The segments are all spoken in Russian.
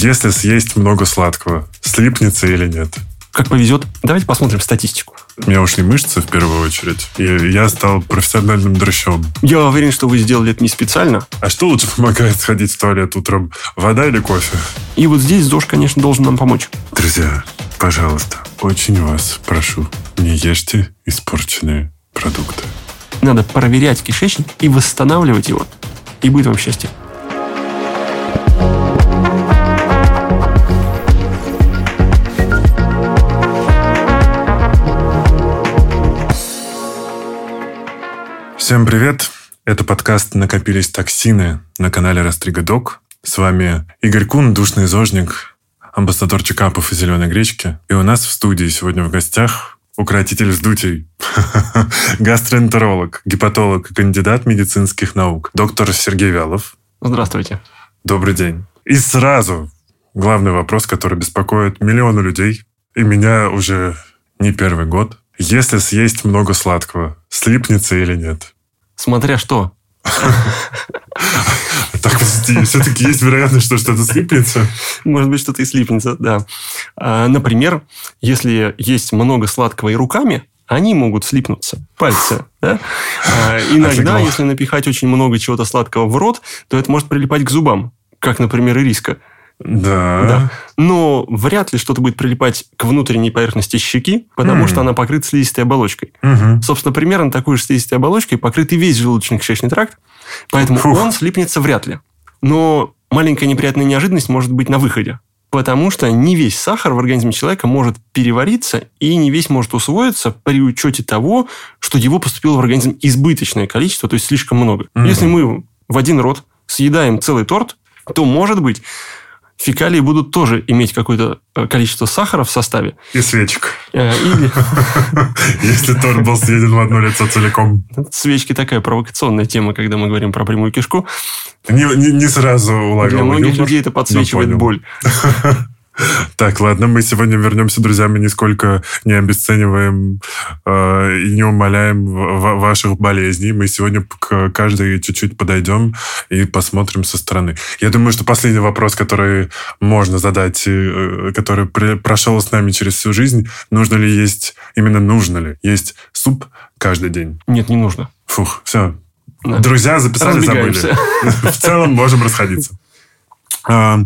Если съесть много сладкого, слипнется или нет? Как повезет. Давайте посмотрим статистику. У меня ушли мышцы в первую очередь, и я стал профессиональным дрыщом. Я уверен, что вы сделали это не специально. А что лучше помогает сходить в туалет утром? Вода или кофе? И вот здесь ЗОЖ, конечно, должен нам помочь. Друзья, пожалуйста, очень вас прошу, не ешьте испорченные продукты. Надо проверять кишечник и восстанавливать его. И будет вам счастье. Всем привет! Это подкаст «Накопились токсины» на канале Растрига Док. С вами Игорь Кун, душный зожник, амбассадор чекапов и зеленой гречки. И у нас в студии сегодня в гостях укротитель вздутий, гастроэнтеролог, гепатолог и кандидат медицинских наук, доктор Сергей Вялов. Здравствуйте. Добрый день. И сразу главный вопрос, который беспокоит миллионы людей, и меня уже не первый год. Если съесть много сладкого, слипнется или нет? Смотря что. Так, подожди, все-таки есть вероятность, что что-то слипнется? Может быть, что-то и слипнется, да. А, например, если есть много сладкого и руками, они могут слипнуться. Пальцы. Да? А, иногда, если напихать очень много чего-то сладкого в рот, то это может прилипать к зубам. Как, например, ириска. Да. Да. Но вряд ли что-то будет прилипать к внутренней поверхности щеки, потому М. что она покрыта слизистой оболочкой. Мгм. Собственно, примерно такой же слизистой оболочкой покрыт и весь желудочно-кишечный тракт, поэтому Фух. он слипнется вряд ли. Но маленькая неприятная неожиданность может быть на выходе. Потому что не весь сахар в организме человека может перевариться, и не весь может усвоиться при учете того, что его поступило в организм избыточное количество, то есть слишком много. Мгм. Если мы в один рот съедаем целый торт, то, может быть, фекалии будут тоже иметь какое-то э, количество сахара в составе. И свечек. Э, Или Если торт был съеден в одно лицо целиком. свечки такая провокационная тема, когда мы говорим про прямую кишку. Не, не- не сразу уловил Для многих юмор, людей это подсвечивает боль. Так, ладно, мы сегодня вернемся, друзья, мы нисколько не обесцениваем э, и не умаляем ваших болезней. Мы сегодня к каждой чуть-чуть подойдем и посмотрим со стороны. Я думаю, что последний вопрос, который можно задать, э, который прошел с нами через всю жизнь, нужно ли есть, именно нужно ли есть суп каждый день? Нет, не нужно. Фух, все. Да. Друзья записали, забыли. В целом можем расходиться. А,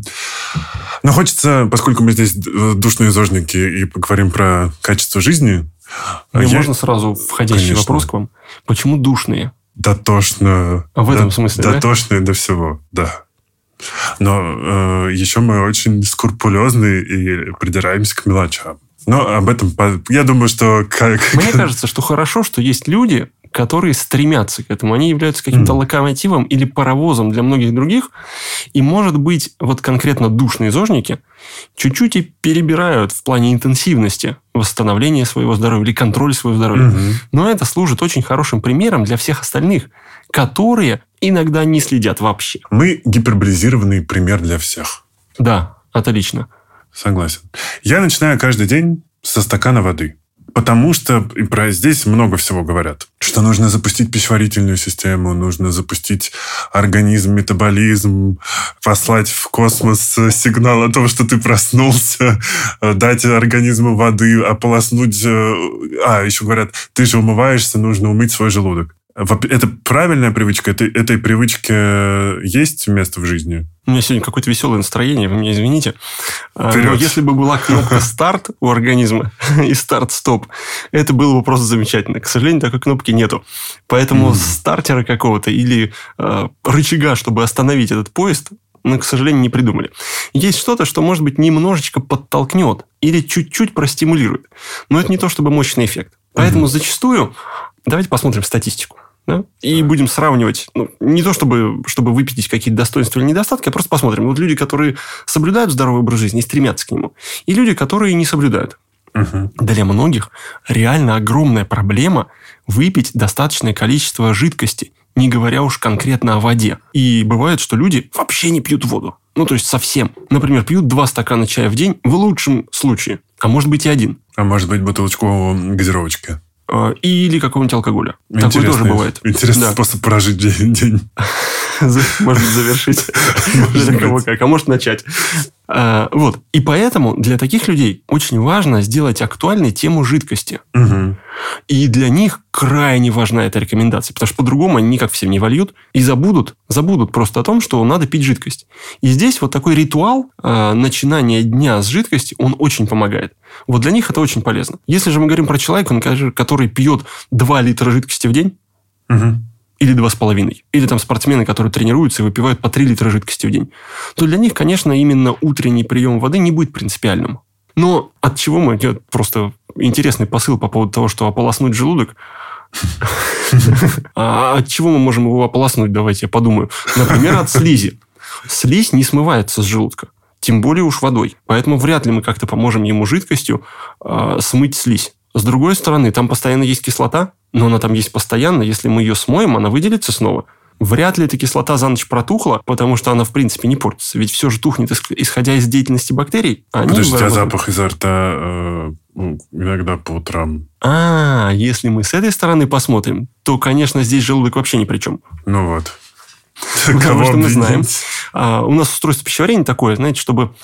Но хочется, поскольку мы здесь э, душные зожники и поговорим про качество жизни, Мне я- можно сразу входящий Конечно. вопрос к вам? Почему душные? дотошно... А в этом до- смысле, да? Дотошные до всего, да. Но э, еще мы очень скрупулезны и придираемся к мелочам. Но об этом... Я думаю, что... Как... Мне кажется, что хорошо, что есть люди, которые стремятся к этому. Они являются каким-то Мгм. локомотивом или паровозом для многих других. И, может быть, вот конкретно душные зожники чуть-чуть и перебирают в плане интенсивности восстановления своего здоровья или контроля своего здоровья. Мгм. Но это служит очень хорошим примером для всех остальных, которые иногда не следят вообще. Мы гиперболизированный пример для всех. Да, отлично. Согласен. Я начинаю каждый день со стакана воды. Потому что про здесь много всего говорят. Что нужно запустить пищеварительную систему, нужно запустить организм, метаболизм, послать в космос сигнал о том, что ты проснулся, э, дать организму воды, ополоснуть... э, А, еще говорят, ты же умываешься, нужно умыть свой желудок. Это правильная привычка? Это, этой привычке есть место в жизни? У меня сегодня какое-то веселое настроение, вы меня извините. А, Вперед. Но если бы была кнопка старт у организма и старт-стоп, это было бы просто замечательно. К сожалению, такой кнопки нету. Поэтому Мгм. стартера какого-то или э, рычага, чтобы остановить этот поезд, мы, к сожалению, не придумали. Есть что-то, что, может быть, немножечко подтолкнет или чуть-чуть простимулирует. Но это не то, чтобы мощный эффект. Поэтому зачастую... Давайте посмотрим статистику. Да, И будем сравнивать, ну, не то чтобы, чтобы выпятить какие-то достоинства или недостатки, а просто посмотрим. Вот люди, которые соблюдают здоровый образ жизни и стремятся к нему, и люди, которые не соблюдают. Мгм. Для многих реально огромная проблема выпить достаточное количество жидкости, не говоря уж конкретно о воде. И бывает, что люди вообще не пьют воду. Ну, то есть совсем. Например, пьют два стакана чая в день в лучшем случае. А может быть и один. А может быть, бутылочку газировочки? Э, Или какого-нибудь алкоголя. Такое тоже Интересный- бывает. Интересный Да. способ прожить день. Может завершить. Для кого как. А может, начать. А, вот. И поэтому для таких людей очень важно сделать актуальной тему жидкости. И для них крайне важна эта рекомендация, потому что по-другому они никак всем не вольют и забудут, забудут просто о том, что надо пить жидкость. И здесь вот такой ритуал а, начинания дня с жидкости, он очень помогает. Вот для них это очень полезно. Если же мы говорим про человека, который пьет 2 литра жидкости в день, Мгм. Или два с половиной, или там спортсмены, которые тренируются и выпивают по 3 литра жидкости в день, то для них, конечно, именно утренний прием воды не будет принципиальным. Но от чего мы... я Просто интересный посыл по поводу того, что ополоснуть желудок. А от чего мы можем его ополоснуть? Давайте я подумаю. Например, от слизи. Слизь не смывается с желудка. Тем более уж водой. Поэтому вряд ли мы как-то поможем ему жидкостью а, смыть слизь. С другой стороны, там постоянно есть кислота, но она там есть постоянно. Если мы ее смоем, она выделится снова. Вряд ли эта кислота за ночь протухла, потому что она, в принципе, не портится. Ведь все же тухнет, исх- исходя из деятельности бактерий. а Они Подожди, а запах изо рта э, иногда по утрам. А, если мы с этой стороны посмотрим, то, конечно, здесь желудок вообще ни при чем. Ну вот. Потому что мы знаем. А, у нас устройство пищеварения такое, знаете, чтобы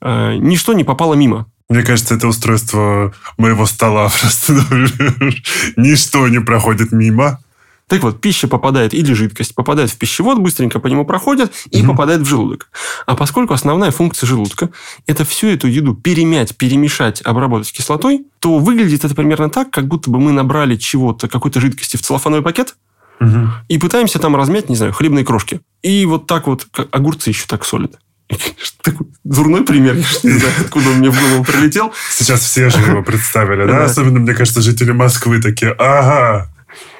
э, ничто не попало мимо. Мне кажется, это устройство моего стола просто. Ничто не проходит мимо. Так вот, пища попадает или жидкость, попадает в пищевод, быстренько по нему проходит и Мгм. попадает в желудок. А поскольку основная функция желудка – это всю эту еду перемять, перемешать, обработать кислотой, то выглядит это примерно так, как будто бы мы набрали чего-то, какой-то жидкости в целлофановый пакет и пытаемся там размять, не знаю, хлебные крошки. И вот так вот, огурцы еще так солят. Такой дурной пример, я не знаю, откуда он мне в голову прилетел. Сейчас все же его представили, да? Особенно, мне кажется, жители Москвы такие, ага,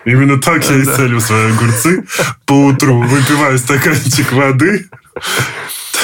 именно так я и целю свои огурцы. Поутру выпиваю стаканчик воды.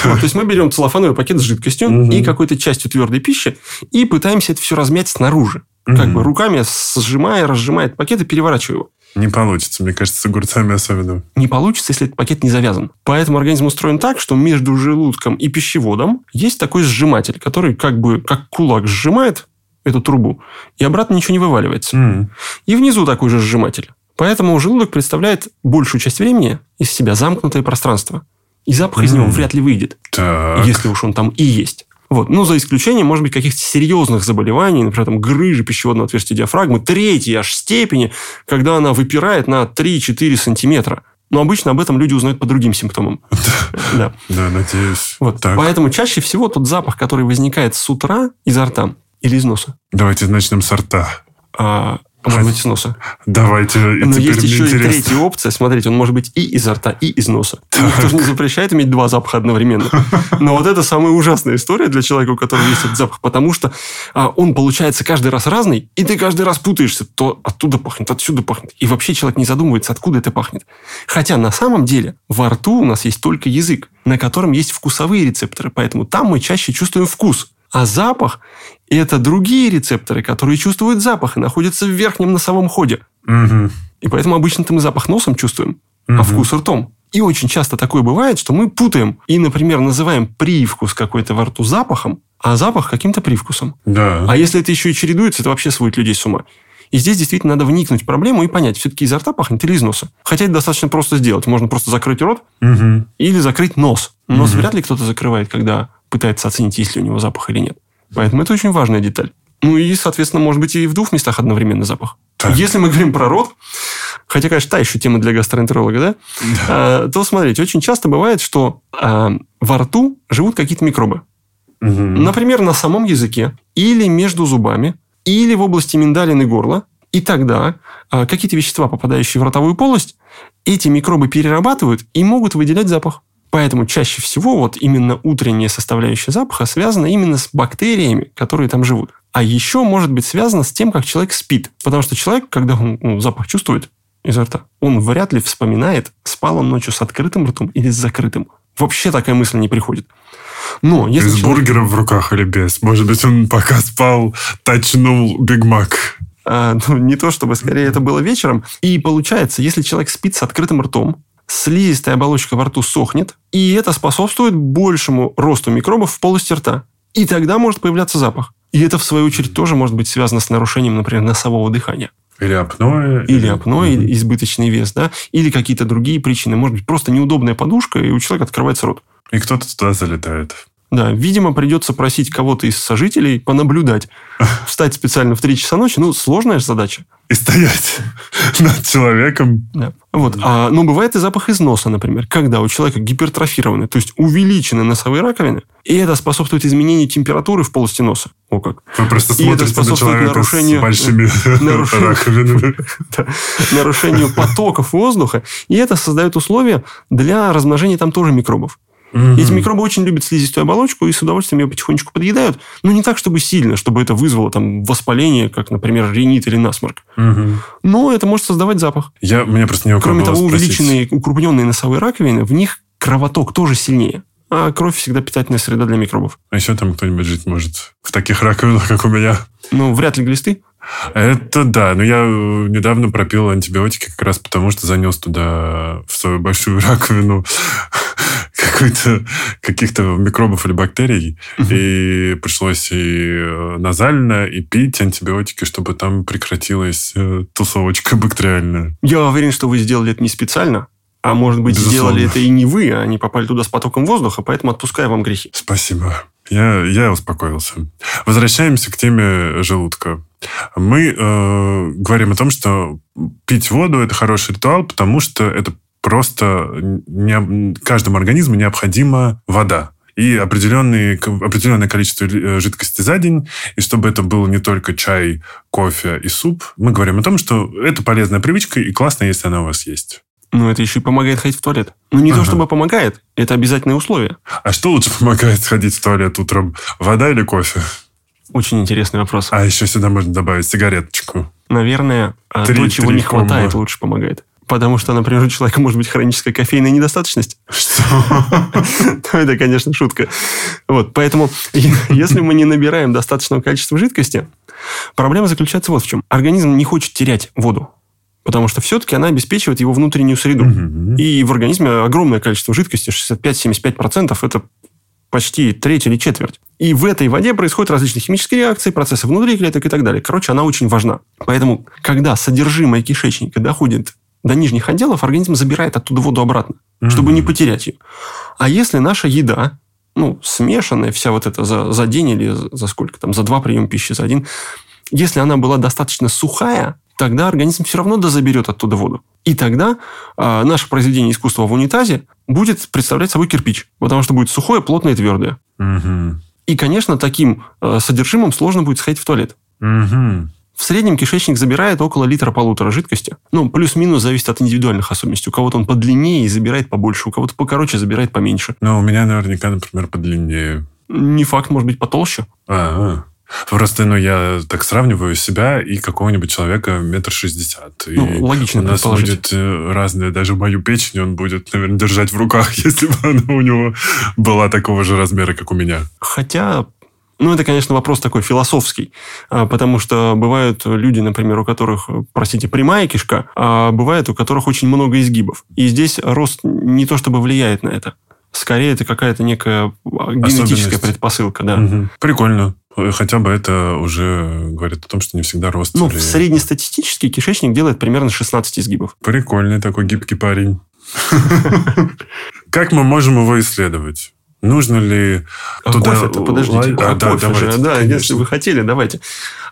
Вот, то есть мы берем целлофановый пакет с жидкостью Мгм. и какой-то частью твердой пищи и пытаемся это все размять снаружи. Как Мгм. бы руками сжимая, разжимая этот пакет и переворачивая его. Не получится, мне кажется, с огурцами особенно. Не получится, если этот пакет не завязан. Поэтому организм устроен так, что между желудком и пищеводом есть такой сжиматель, который как бы как кулак сжимает эту трубу, и обратно ничего не вываливается. М. И внизу такой же сжиматель. Поэтому желудок представляет большую часть времени из себя замкнутое пространство. И запах из него вряд ли выйдет. Так. если уж он там и есть. Вот. Ну, за исключением, может быть, каких-то серьезных заболеваний, например, там, грыжи пищеводного отверстия диафрагмы, третьей аж степени, когда она выпирает на 3-4 сантиметра. Но обычно об этом люди узнают по другим симптомам. Да. Да, надеюсь. Вот. Так, Поэтому чаще всего тот запах, который возникает с утра изо рта или из носа, давайте начнем с рта. а, может быть, из носа. Давайте, и Но есть еще и интересно. третья опция. Смотрите, он может быть и изо рта, и из носа. Никто же не запрещает иметь два запаха одновременно. Но вот это самая ужасная история для человека, у которого есть этот запах, потому что а, он получается каждый раз разный, и ты каждый раз путаешься. То оттуда пахнет, отсюда пахнет. И вообще человек не задумывается, откуда это пахнет. Хотя на самом деле во рту у нас есть только язык, на котором есть вкусовые рецепторы, поэтому там мы чаще чувствуем вкус. А запах – это другие рецепторы, которые чувствуют запах и находятся в верхнем носовом ходе. Мгм. И поэтому обычно-то мы запах носом чувствуем, а Мгм. вкус ртом. И очень часто такое бывает, что мы путаем и, например, называем привкус какой-то во рту запахом, а запах каким-то привкусом. Да. А если это еще и чередуется, это вообще сводит людей с ума. И здесь действительно надо вникнуть в проблему и понять, все-таки изо рта пахнет или из носа. Хотя это достаточно просто сделать. Можно просто закрыть рот Мгм. или закрыть нос. Нос Мгм. вряд ли кто-то закрывает, когда пытается оценить, есть ли у него запах или нет. Поэтому это очень важная деталь. Ну и, соответственно, может быть и в двух местах одновременно запах. Так. Если мы говорим про рот, хотя, конечно, та еще тема для гастроэнтеролога, да, А, то смотрите, очень часто бывает, что а, во рту живут какие-то микробы. Мгм. Например, на самом языке, или между зубами, или в области миндалин и горла. И тогда а, какие-то вещества, попадающие в ротовую полость, эти микробы перерабатывают и могут выделять запах. Поэтому чаще всего вот именно утренняя составляющая запаха связана именно с бактериями, которые там живут. А еще может быть связано с тем, как человек спит. Потому что человек, когда он ну, запах чувствует изо рта, он вряд ли вспоминает, спал он ночью с открытым ртом или с закрытым. Вообще такая мысль не приходит. Но если С человек- бургером в руках или без? Может быть, он пока спал, точнул Биг Мак. А, ну, не то чтобы, скорее, это было вечером. И получается, если человек спит с открытым ртом, слизистая оболочка во рту сохнет, и это способствует большему росту микробов в полости рта. И тогда может появляться запах. И это, в свою очередь, тоже может быть связано с нарушением, например, носового дыхания. Или апноэ. Или апноэ, или избыточный вес, да, или какие-то другие причины. Может быть, просто неудобная подушка, и у человека открывается рот. И кто-то туда залетает. Да, видимо, придется просить кого-то из сожителей понаблюдать. Встать специально в 3 часа ночи, ну, сложная же задача. И стоять над человеком. Да. Вот. А, но бывает и запах из носа, например, когда у человека гипертрофированы, то есть увеличены носовые раковины, и это способствует изменению температуры в полости носа. О как. Вы просто И смотрите на способствует человека нарушению- с большими нарушению- раковинами. Да. нарушению потоков воздуха, и это создает условия для размножения там тоже микробов. Эти микробы очень любят слизистую оболочку и с удовольствием ее потихонечку подъедают, но не так, чтобы сильно, чтобы это вызвало там воспаление, как, например, ринит или насморк. Мгм. Но это может создавать запах. Я, мне просто не Кроме того, спросить. увеличенные, укрупненные носовые раковины, в них кровоток тоже сильнее. А кровь всегда питательная среда для микробов. А еще там кто-нибудь жить может в таких раковинах, как у меня. Ну, вряд ли глисты. Это да, но я э, недавно пропил антибиотики как раз потому, что занес туда в свою большую раковину какой-то каких-то микробов или бактерий, и пришлось и э, назально, и пить антибиотики, чтобы там прекратилась э, тусовочка бактериальная. Я уверен, что вы сделали это не специально. А может быть, Безусловно. сделали это и не вы, а они попали туда с потоком воздуха, поэтому отпускаю вам грехи. Спасибо. Я, я успокоился. Возвращаемся к теме желудка. Мы э, говорим о том, что пить воду это хороший ритуал, потому что это просто не, каждому организму необходима вода и определенные, определенное количество э, жидкости за день. И чтобы это был не только чай, кофе и суп, мы говорим о том, что это полезная привычка и классно, если она у вас есть. Но это еще и помогает ходить в туалет. Ну, не то Ага. чтобы помогает, это обязательное условие. А что лучше помогает сходить в туалет утром? Вода или кофе? Очень интересный вопрос. А еще сюда можно добавить сигареточку. Наверное, а, Три- то, чего три не хватает, комбо. лучше помогает. Потому что, например, у человека может быть хроническая кофейная недостаточность. Что? Ну, это, конечно, шутка. Вот, поэтому, если мы не набираем достаточного количества жидкости, проблема заключается вот в чем. Организм не хочет терять воду, потому что все-таки она обеспечивает его внутреннюю среду. И в организме огромное количество жидкости, 65-75%, это почти треть или четверть. И в этой воде происходят различные химические реакции, процессы внутри клеток и так далее. Короче, она очень важна. Поэтому, когда содержимое кишечника доходит до нижних отделов, организм забирает оттуда воду обратно, чтобы не потерять ее. А если наша еда, ну, смешанная вся вот эта за, за день или за, за сколько там, за два приема пищи, за один, если она была достаточно сухая, тогда организм все равно дозаберет оттуда воду. И тогда а, наше произведение искусства в унитазе будет представлять собой кирпич, потому что будет сухое, плотное и твердое. Мгм. И, конечно, таким э, содержимым сложно будет сходить в туалет. Мгм. В среднем кишечник забирает около литра-полутора жидкости. Ну, плюс-минус зависит от индивидуальных особенностей. У кого-то он подлиннее и забирает побольше, у кого-то покороче забирает поменьше. Ну, у меня наверняка, например, подлиннее. Не факт, может быть, потолще. А, а. Просто, ну, я так сравниваю себя и какого-нибудь человека метр шестьдесят. И Ну, логично у нас будет э, разное, даже мою печень он будет, наверное, держать в руках, если бы она у него была такого же размера, как у меня. Хотя, ну, это, конечно, вопрос такой философский, а, потому что бывают люди, например, у которых, простите, прямая кишка, а бывает у которых очень много изгибов. И здесь рост не то чтобы влияет на это. Скорее, это какая-то некая а, генетическая предпосылка, да. Мгм. Прикольно. Э, Хотя бы это уже говорит о том, что не всегда рост. Ну, влияет. среднестатистический кишечник делает примерно 16 изгибов. Прикольный такой гибкий парень. Как мы можем его исследовать? Нужно ли А туда... кофе-то, подождите. А, А да, кофе же, давайте, да, конечно. если вы хотели, давайте.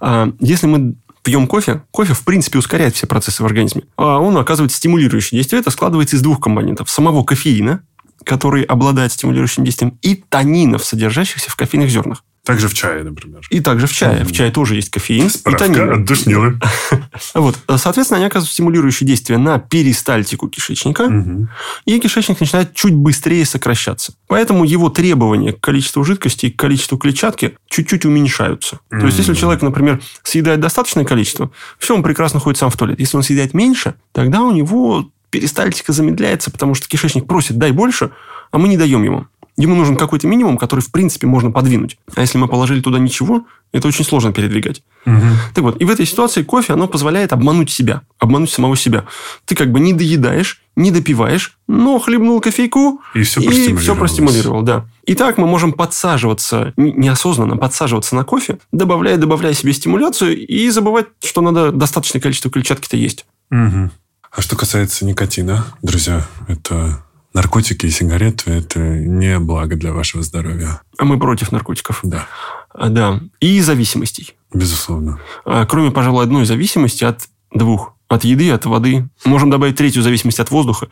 А, Если мы пьем кофе, кофе, в принципе, ускоряет все процессы в организме. А он оказывает стимулирующее действие. Это складывается из двух компонентов. Самого кофеина, который обладает стимулирующим действием, и танинов, содержащихся в кофейных зернах. Также в чае, например. И также в чае. Мгм. В чае тоже есть кофеин и Справка танины. от душнилы. Вот. Соответственно, они оказывают стимулирующее действие на перистальтику кишечника, Мгм. и кишечник начинает чуть быстрее сокращаться. Поэтому его требования к количеству жидкости и к количеству клетчатки чуть-чуть уменьшаются. То есть, если человек, например, съедает достаточное количество, все, он прекрасно ходит сам в туалет. Если он съедает меньше, тогда у него перистальтика замедляется, потому что кишечник просит «дай больше», а мы не даем ему. Ему нужен какой-то минимум, который, в принципе, можно подвинуть. А если мы положили туда ничего, это очень сложно передвигать. Угу. Так вот, и в этой ситуации кофе, оно позволяет обмануть себя, обмануть самого себя. Ты как бы не доедаешь, не допиваешь, но хлебнул кофейку И все и простимулировалось. все простимулировал, да. И так мы можем подсаживаться, неосознанно подсаживаться на кофе, добавляя, добавляя себе стимуляцию и забывать, что надо достаточное количество клетчатки-то есть. Мгм. А что касается никотина, друзья, это наркотики и сигареты, это не благо для вашего здоровья. А мы против наркотиков. Да, А, Да. И зависимостей. безусловно. А, Кроме, пожалуй, одной зависимости от двух. От еды, от воды. Можем добавить третью зависимость от воздуха.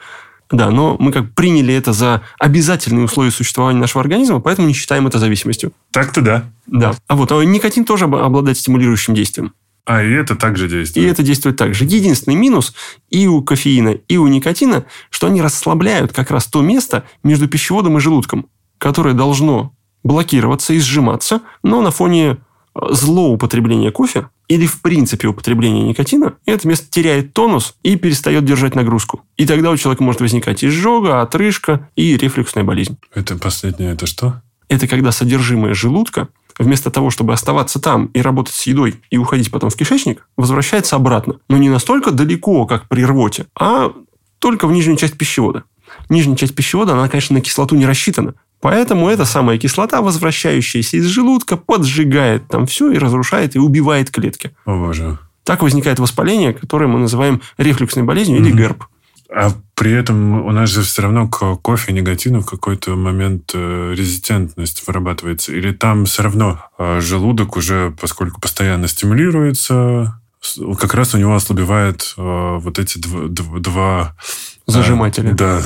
Да, но мы как приняли это за обязательные условия существования нашего организма, поэтому не считаем это зависимостью. Так-то да. Да. А вот а никотин тоже об- обладает стимулирующим действием. А, и это также И действует. это действует так же. Единственный минус и у кофеина, и у никотина, что они расслабляют как раз то место между пищеводом и желудком, которое должно блокироваться и сжиматься, но на фоне э, злоупотребления кофе или в принципе употребления никотина, это место теряет тонус и перестает держать нагрузку. И тогда у человека может возникать изжога, отрыжка и рефлюксная болезнь. Это последнее, это что? Это когда содержимое желудка, вместо того, чтобы оставаться там и работать с едой и уходить потом в кишечник, возвращается обратно. Но не настолько далеко, как при рвоте, а только в нижнюю часть пищевода. Нижняя часть пищевода, она, конечно, на кислоту не рассчитана. Поэтому эта самая кислота, возвращающаяся из желудка, поджигает там все и разрушает и убивает клетки. О боже. Так возникает воспаление, которое мы называем рефлюксной болезнью или Мгм. ГЭРБ. А при этом у нас же все равно к кофе никотину в какой-то момент э, резистентность вырабатывается. Или там все равно э, желудок уже, поскольку постоянно стимулируется, как раз у него ослабевает э, вот эти дв- дв- два... Зажиматели. Да.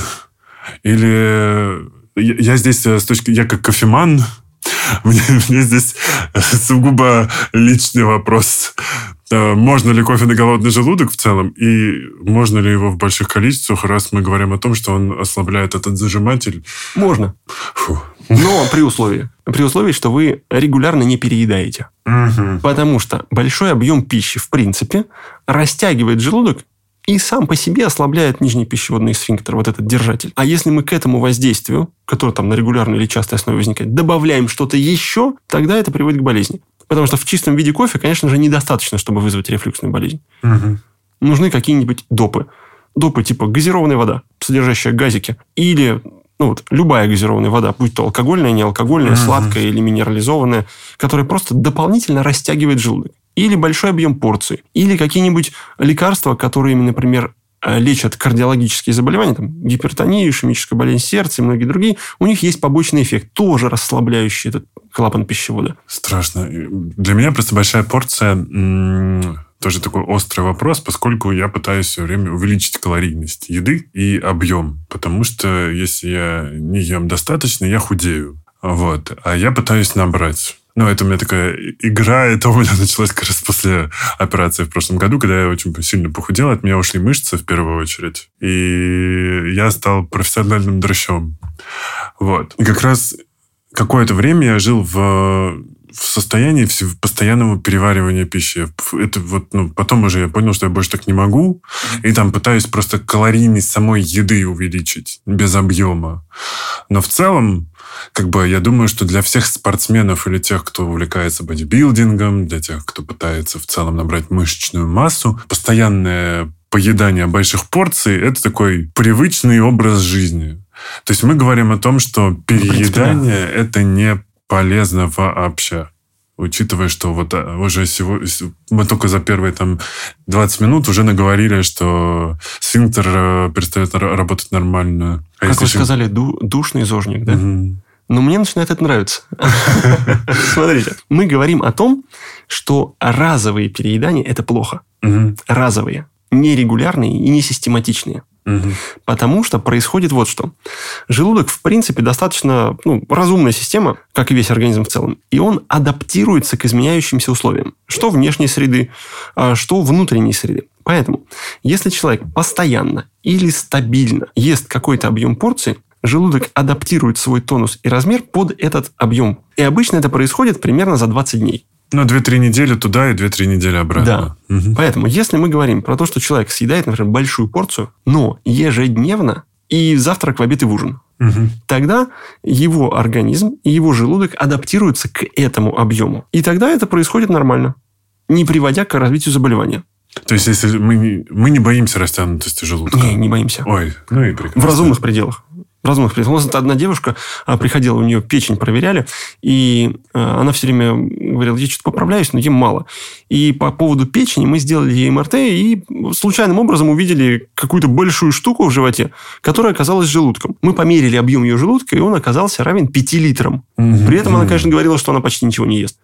Или я, здесь с точки... Я как кофеман, мне, мне здесь сугубо личный вопрос. Э, Можно ли кофе на голодный желудок в целом? И можно ли его в больших количествах, раз мы говорим о том, что он ослабляет этот зажиматель? Можно. Фу. Но при условии. При условии, что вы регулярно не переедаете. Мгм. Потому что большой объем пищи, в принципе, растягивает желудок и сам по себе ослабляет нижний пищеводный сфинктер, вот этот держатель. А если мы к этому воздействию, которое там на регулярной или частой основе возникает, добавляем что-то еще, тогда это приводит к болезни. Потому что в чистом виде кофе, конечно же, недостаточно, чтобы вызвать рефлюксную болезнь. Мгм. Нужны какие-нибудь допы. Допы типа газированная вода, содержащая газики. Или ну, вот, любая газированная вода, будь то алкогольная, неалкогольная, Мгм. сладкая или минерализованная, которая просто дополнительно растягивает желудок. Или большой объем порции. Или какие-нибудь лекарства, которые, например, э, лечат кардиологические заболевания, там, гипертонию, ишемическую болезнь сердца и многие другие, у них есть побочный эффект, тоже расслабляющий этот клапан пищевода. Страшно. Для меня просто большая порция тоже такой острый вопрос, поскольку я пытаюсь все время увеличить калорийность еды и объем. Потому что если я не ем достаточно, я худею. Вот. А я пытаюсь набрать. Ну, это у меня такая игра, это у меня началось как раз после операции в прошлом году, когда я очень сильно похудел, от меня ушли мышцы в первую очередь. И я стал профессиональным дрыщом. Вот. И как раз какое-то время я жил в, в состоянии постоянного переваривания пищи. Это вот, ну, потом уже я понял, что я больше так не могу. И там пытаюсь просто калорийность самой еды увеличить без объема. Но в целом, как бы, я думаю, что для всех спортсменов или тех, кто увлекается бодибилдингом, для тех, кто пытается в целом набрать мышечную массу, постоянное поедание больших порций – это такой привычный образ жизни. То есть мы говорим о том, что принципе, переедание – это не полезно вообще. Учитывая, что вот а, уже сегодня, мы только за первые там 20 минут уже наговорили, что сфинктер э, перестает ра- работать нормально. А Как вы еще- сказали, ду- душный зожник, да? Мгм. Но мне начинает это нравиться. Смотрите, мы говорим о том, что разовые переедания – это плохо. Разовые. Нерегулярные и не Мгм. Потому что происходит вот что. Желудок, в принципе, достаточно ну, разумная система, как и весь организм в целом. И он адаптируется к изменяющимся условиям. Что внешней среды, а, что внутренней среды. Поэтому, если человек постоянно или стабильно ест какой-то объем порции, желудок адаптирует свой тонус и размер под этот объем. И обычно это происходит примерно за 20 дней. Ну, 2-3 недели туда и 2-3 недели обратно. Мгм. Поэтому, если мы говорим про то, что человек съедает, например, большую порцию, но ежедневно, и завтрак, в обед и в ужин. Мгм. Тогда его организм и его желудок адаптируются к этому объему. И тогда это происходит нормально, не приводя к развитию заболевания. То есть, если мы не, мы не боимся растянутости желудка. Не, не боимся. Ой, ну и прекрасно. В разумных пределах. Разумных нас одна девушка а, приходила, у нее печень проверяли, и а, она все время говорила, я что-то поправляюсь, но ем мало. И по поводу печени мы сделали ей МРТ, и случайным образом увидели какую-то большую штуку в животе, которая оказалась желудком. Мы померили объем ее желудка, и он оказался равен 5 литрам. Мгм. При этом она, конечно, говорила, что она почти ничего не ест.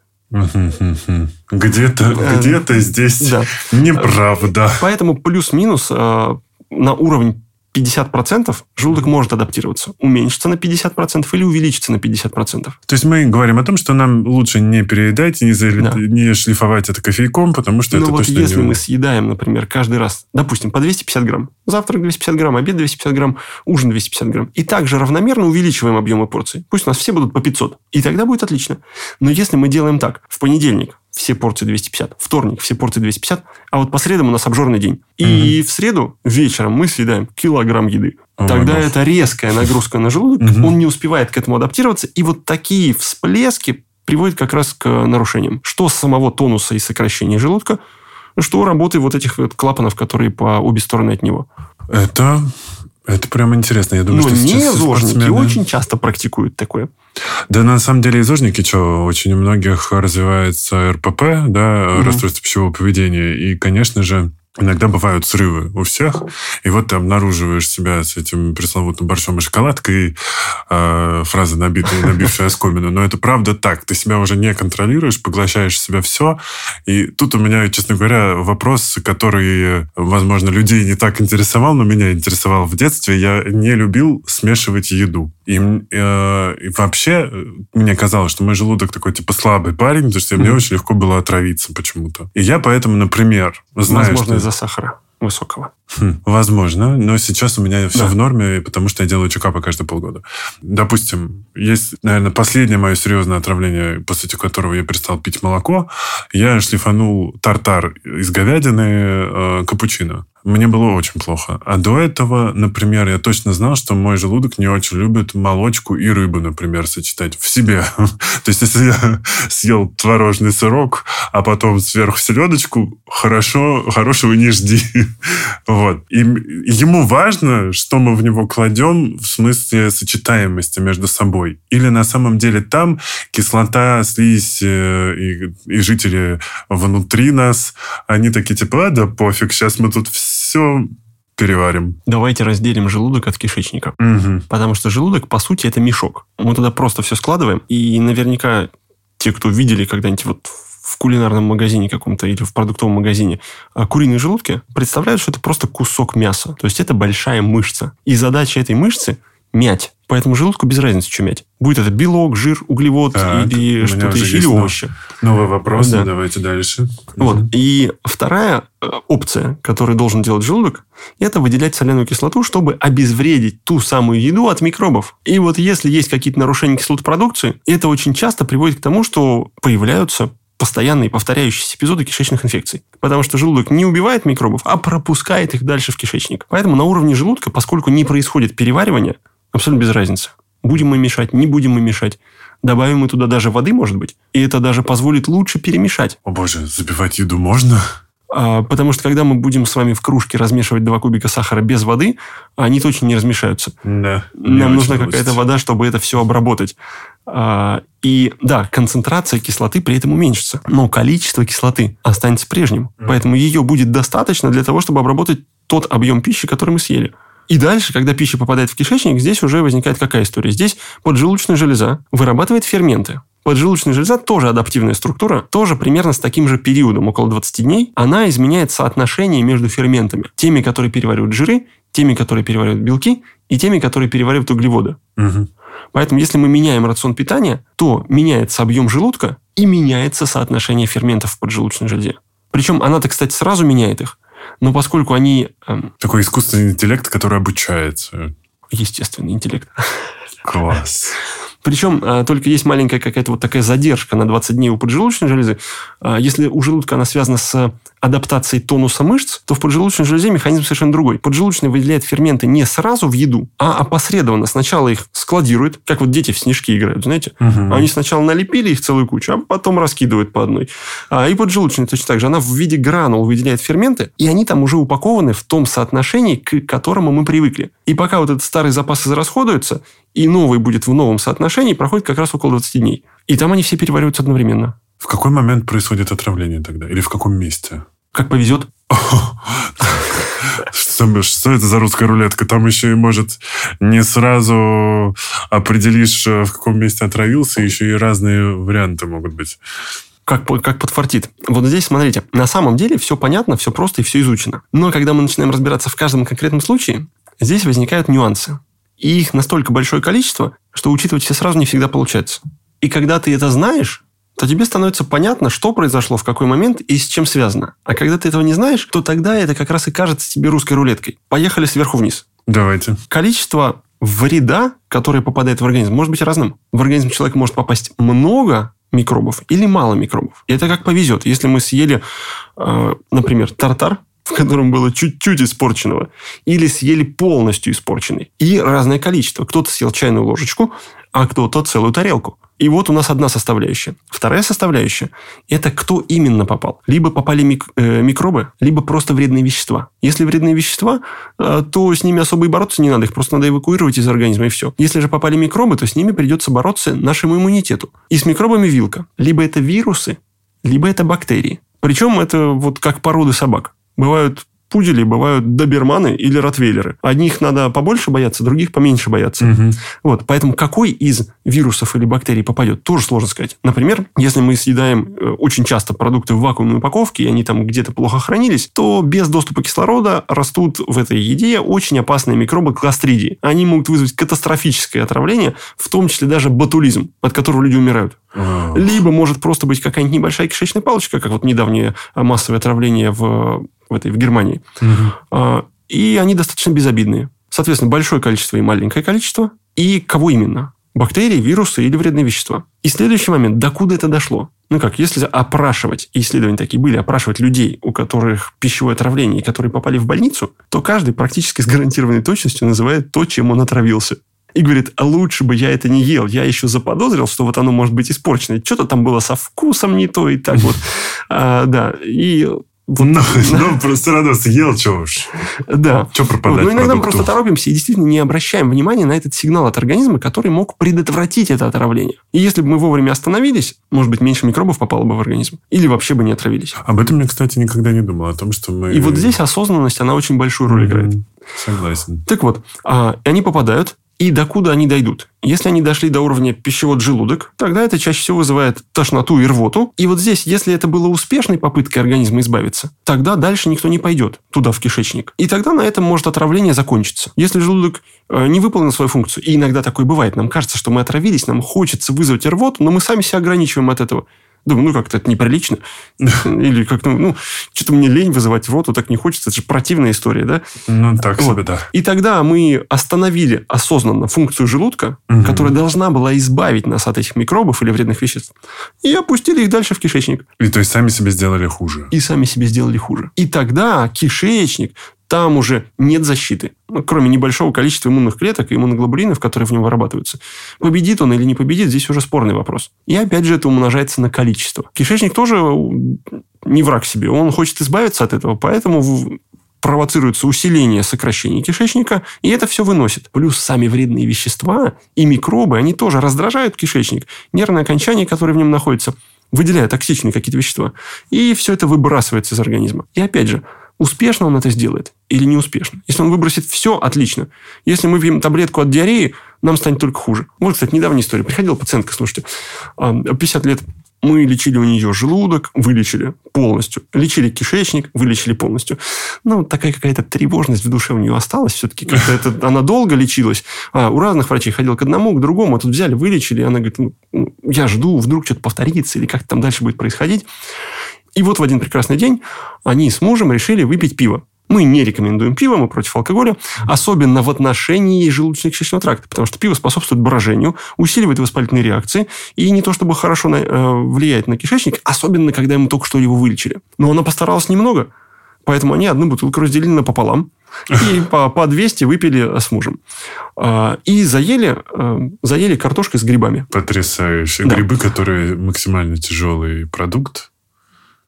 Где-то, Э, где-то здесь да. неправда. Поэтому плюс-минус э, на уровень 50% желудок может адаптироваться. Уменьшиться на 50% или увеличиться на 50%. То есть мы говорим о том, что нам лучше не переедать, не, зали- Да. не шлифовать это кофейком, потому что Но это вот точно если не... мы съедаем, например, каждый раз, допустим, по 250 грамм, завтрак 250 грамм, обед 250 грамм, ужин 250 грамм, и также равномерно увеличиваем объемы порций, пусть у нас все будут по 500, и тогда будет отлично. Но если мы делаем так, в понедельник все порции 250, вторник все порции 250, а вот по средам у нас обжорный день. И в среду вечером мы съедаем килограмм еды. О, Тогда бог. это резкая нагрузка на желудок, Мгм. он не успевает к этому адаптироваться, и вот такие всплески приводят как раз к нарушениям. Что самого тонуса и сокращения желудка, что работы вот этих вот клапанов, которые по обе стороны от него. Это, это прям интересно. Я думаю, Но что не сейчас спортсмены- очень часто практикуют такое. Да, на самом деле, и зожники, что, очень у многих развивается РПП, да, Мгм. расстройство пищевого поведения. И, конечно же, иногда бывают срывы у всех. И вот ты обнаруживаешь себя с этим пресловутым борщом и шоколадкой, э, фраза, набитая, набившая оскомину. Но это правда так. Ты себя уже не контролируешь, поглощаешь себя все. И тут у меня, честно говоря, вопрос, который, возможно, людей не так интересовал, но меня интересовал в детстве. Я не любил смешивать еду. И, э, и вообще э, мне казалось, что мой желудок такой, типа, слабый парень, потому что мне очень легко было отравиться почему-то. И я поэтому, например, знаю, Возможно, что... из-за сахара высокого. Хм, возможно, но сейчас у меня все Да. в норме, потому что я делаю чекапы каждые полгода. Допустим, есть, наверное, последнее мое серьезное отравление, после которого я перестал пить молоко. Я шлифанул тартар из говядины э, капучино. Мне было очень плохо. А до этого, например, я точно знал, что мой желудок не очень любит молочку и рыбу, например, сочетать в себе. То есть, если я съел творожный сырок, а потом сверху селедочку, хорошо, хорошего не жди. Вот. И ему важно, что мы в него кладем в смысле сочетаемости между собой. Или на самом деле там кислота, слизь э, и, и жители внутри нас, они такие типа, а, да пофиг, сейчас мы тут все переварим. Давайте разделим желудок от кишечника. Мгм. Потому что желудок, по сути, это мешок. Мы туда просто все складываем. И наверняка те, кто видели когда-нибудь вот в кулинарном магазине каком-то или в продуктовом магазине а, куриные желудки, представляют, что это просто кусок мяса. То есть это большая мышца. И задача этой мышцы мять. Поэтому желудку без разницы, что мять. Будет это белок, жир, углевод Так, или что-то еще, или овощи. Новый вопрос, Да. давайте дальше. Вот. Мгм. И вторая э, опция, которую должен делать желудок, это выделять соляную кислоту, чтобы обезвредить ту самую еду от микробов. И вот если есть какие-то нарушения кислотопродукции, это очень часто приводит к тому, что появляются постоянные повторяющиеся эпизоды кишечных инфекций. Потому что желудок не убивает микробов, а пропускает их дальше в кишечник. Поэтому на уровне желудка, поскольку не происходит переваривание, абсолютно без разницы. Будем мы мешать, не будем мы мешать. Добавим мы туда даже воды, может быть. И это даже позволит лучше перемешать. О боже, забивать еду можно? А, Потому что когда мы будем с вами в кружке размешивать два кубика сахара без воды, они точно не размешаются. Да. Нам нужна какая-то вода, чтобы это все обработать. А, И да, концентрация кислоты при этом уменьшится, но количество кислоты останется прежним. Мгм. Поэтому ее будет достаточно для того, чтобы обработать тот объем пищи, который мы съели. И дальше, когда пища попадает в кишечник, здесь уже возникает какая история? Здесь поджелудочная железа вырабатывает ферменты. Поджелудочная железа тоже адаптивная структура, тоже примерно с таким же периодом, около 20 дней, она изменяет соотношение между ферментами. Теми, которые переваривают жиры, теми, которые переваривают белки, и теми, которые переваривают углеводы. Мгм. Поэтому, если мы меняем рацион питания, то меняется объем желудка и меняется соотношение ферментов в поджелудочной железе. Причем она-то, кстати, сразу меняет их. Но поскольку они эм, Такой искусственный интеллект, который обучается. естественный интеллект. Класс. Причем э, только есть маленькая какая-то вот такая задержка на 20 дней у поджелудочной железы. Э, если у желудка она связана с адаптации тонуса мышц, то в поджелудочной железе механизм совершенно другой. Поджелудочная выделяет ферменты не сразу в еду, а опосредованно. Сначала их складирует, как вот дети в снежки играют, знаете. Мгм. Они сначала налепили их целую кучу, а потом раскидывают по одной. А, и поджелудочная точно так же. Она в виде гранул выделяет ферменты, и они там уже упакованы в том соотношении, к которому мы привыкли. И пока вот этот старый запас израсходуется, и новый будет в новом соотношении, проходит как раз около 20 дней. И там они все перевариваются одновременно. Какой момент происходит отравление тогда? Или в каком месте? Как повезет. Что, что это за русская рулетка? Там еще и, может, не сразу определишь, э, в каком месте отравился, еще и разные варианты могут быть. как, как подфартит. Вот здесь, смотрите, на самом деле все понятно, все просто и все изучено. Но когда мы начинаем разбираться в каждом конкретном случае, здесь возникают нюансы. И их настолько большое количество, что учитывать все сразу не всегда получается. И когда ты это знаешь, то тебе становится понятно, что произошло в какой момент и с чем связано. А когда ты этого не знаешь, то тогда это как раз и кажется тебе русской рулеткой. Поехали сверху вниз Давайте. количество вреда, которое попадает в организм, может быть разным. В организм человека может попасть много микробов или мало микробов. И это как повезет. Если мы съели, э, например, тартар, в котором было чуть-чуть испорченного, или съели полностью испорченный. И разное количество. Кто-то съел чайную ложечку, а кто-то целую тарелку. И вот у нас одна составляющая. Вторая составляющая – это кто именно попал. Либо попали мик- э, микробы, либо просто вредные вещества. Если вредные вещества, э, то с ними особо и бороться не надо. Их просто надо эвакуировать из организма, и все. Если же попали микробы, то с ними придется бороться нашему иммунитету. И с микробами вилка. Либо это вирусы, либо это бактерии. Причем это вот как породы собак. Бывают пудели, бывают доберманы или ротвейлеры. Одних надо побольше бояться, других поменьше бояться. Мгм. Вот, поэтому какой из вирусов или бактерий попадет, тоже сложно сказать. Например, если мы съедаем э, очень часто продукты в вакуумной упаковке, и они там где-то плохо хранились, то без доступа кислорода растут в этой еде очень опасные микробы кластридии. Они могут вызвать катастрофическое отравление, в том числе даже ботулизм, от которого люди умирают. А, Либо может просто быть какая-нибудь небольшая кишечная палочка, как вот недавнее а, массовое отравление в, в, этой, в Германии. А, И они достаточно безобидные. Соответственно, большое количество и маленькое количество. И кого именно? Бактерии, вирусы или вредные вещества. И следующий момент, докуда это дошло? Ну как, если опрашивать, и исследования такие были, опрашивать людей, у которых пищевое отравление, и которые попали в больницу, то каждый практически с гарантированной точностью называет то, чем он отравился. И говорит, а лучше бы я это не ел. Я еще заподозрил, что вот оно может быть испорчено. Что-то там было со вкусом не то и так вот. А, да, и вот, Ну, ну, просто все равно съел, что уж. да. Вот, пропадать но иногда мы просто торопимся и действительно не обращаем внимания на этот сигнал от организма, который мог предотвратить это отравление. И если бы мы вовремя остановились, может быть, меньше микробов попало бы в организм. Или вообще бы не отравились. Об этом я, кстати, никогда не думал. О том, что мы... И вот здесь осознанность, она очень большую роль играет. Мгм. Согласен. Так вот, а, они попадают, и докуда они дойдут. Если они дошли до уровня пищевод-желудок, тогда это чаще всего вызывает тошноту и рвоту. И вот здесь, если это было успешной попыткой организма избавиться, тогда дальше никто не пойдет туда, в кишечник. И тогда на этом может отравление закончиться. Если желудок э, не выполнил свою функцию, и иногда такое бывает, нам кажется, что мы отравились, нам хочется вызвать рвоту, но мы сами себя ограничиваем от этого. Думаю, ну как-то это неприлично. Или как-то, ну, что-то мне лень вызывать рвоту, так не хочется. Это же противная история, да? Ну, так Вот. себе, да. И тогда мы остановили осознанно функцию желудка, Мгм. которая должна была избавить нас от этих микробов или вредных веществ, и опустили их дальше в кишечник. И то есть сами себе сделали хуже. И сами себе сделали хуже. И тогда кишечник, там уже нет защиты. Ну, кроме небольшого количества иммунных клеток и иммуноглобулинов, которые в нем вырабатываются. Победит он или не победит, здесь уже спорный вопрос. И опять же это умножается на количество. Кишечник тоже не враг себе. Он хочет избавиться от этого, поэтому провоцируется усиление сокращения кишечника, и это все выносит. Плюс сами вредные вещества и микробы, они тоже раздражают кишечник. Нервные окончания, которые в нем находятся, выделяют токсичные какие-то вещества. И все это выбрасывается из организма. И опять же, успешно он это сделает или неуспешно. Если он выбросит все, отлично. Если мы пьем таблетку от диареи, нам станет только хуже. Вот, кстати, недавняя история. Приходила пациентка, слушайте, а, 50 лет мы лечили у нее желудок, вылечили полностью. Лечили кишечник, вылечили полностью. Ну, вот такая какая-то тревожность в душе у нее осталась. Все-таки как-то это, она долго лечилась. А, у разных врачей ходила к одному, к другому. А тут взяли, вылечили. И она говорит, ну, я жду, вдруг что-то повторится или как-то там дальше будет происходить. И вот в один прекрасный день они с мужем решили выпить пиво. Мы не рекомендуем пиво, мы против алкоголя, особенно в отношении желудочно-кишечного тракта, потому что пиво способствует брожению, усиливает воспалительные реакции и не то чтобы хорошо на, э, влияет на кишечник, особенно когда ему только что его вылечили. Но она постаралась немного, поэтому они одну бутылку разделили напополам, и по, по 200 выпили с мужем. А, и заели, э, заели картошкой с грибами. Потрясающе. Да. Грибы, которые максимально тяжелый продукт.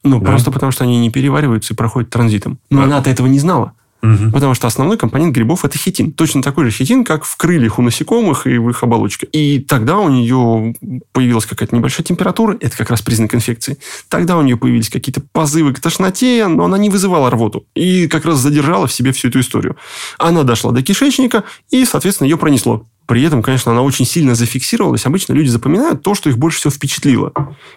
Ну, да? просто потому, что они не перевариваются и проходят транзитом. Но а... она-то этого не знала. Угу. Потому что основной компонент грибов – это хитин. Точно такой же хитин, как в крыльях у насекомых и в их оболочке. И тогда у нее появилась какая-то небольшая температура, это как раз признак инфекции. Тогда у нее появились какие-то позывы к тошноте, но она не вызывала рвоту. И как раз задержала в себе всю эту историю. Она дошла до кишечника, и, соответственно, ее пронесло. При этом, конечно, она очень сильно зафиксировалась. Обычно люди запоминают то, что их больше всего впечатлило.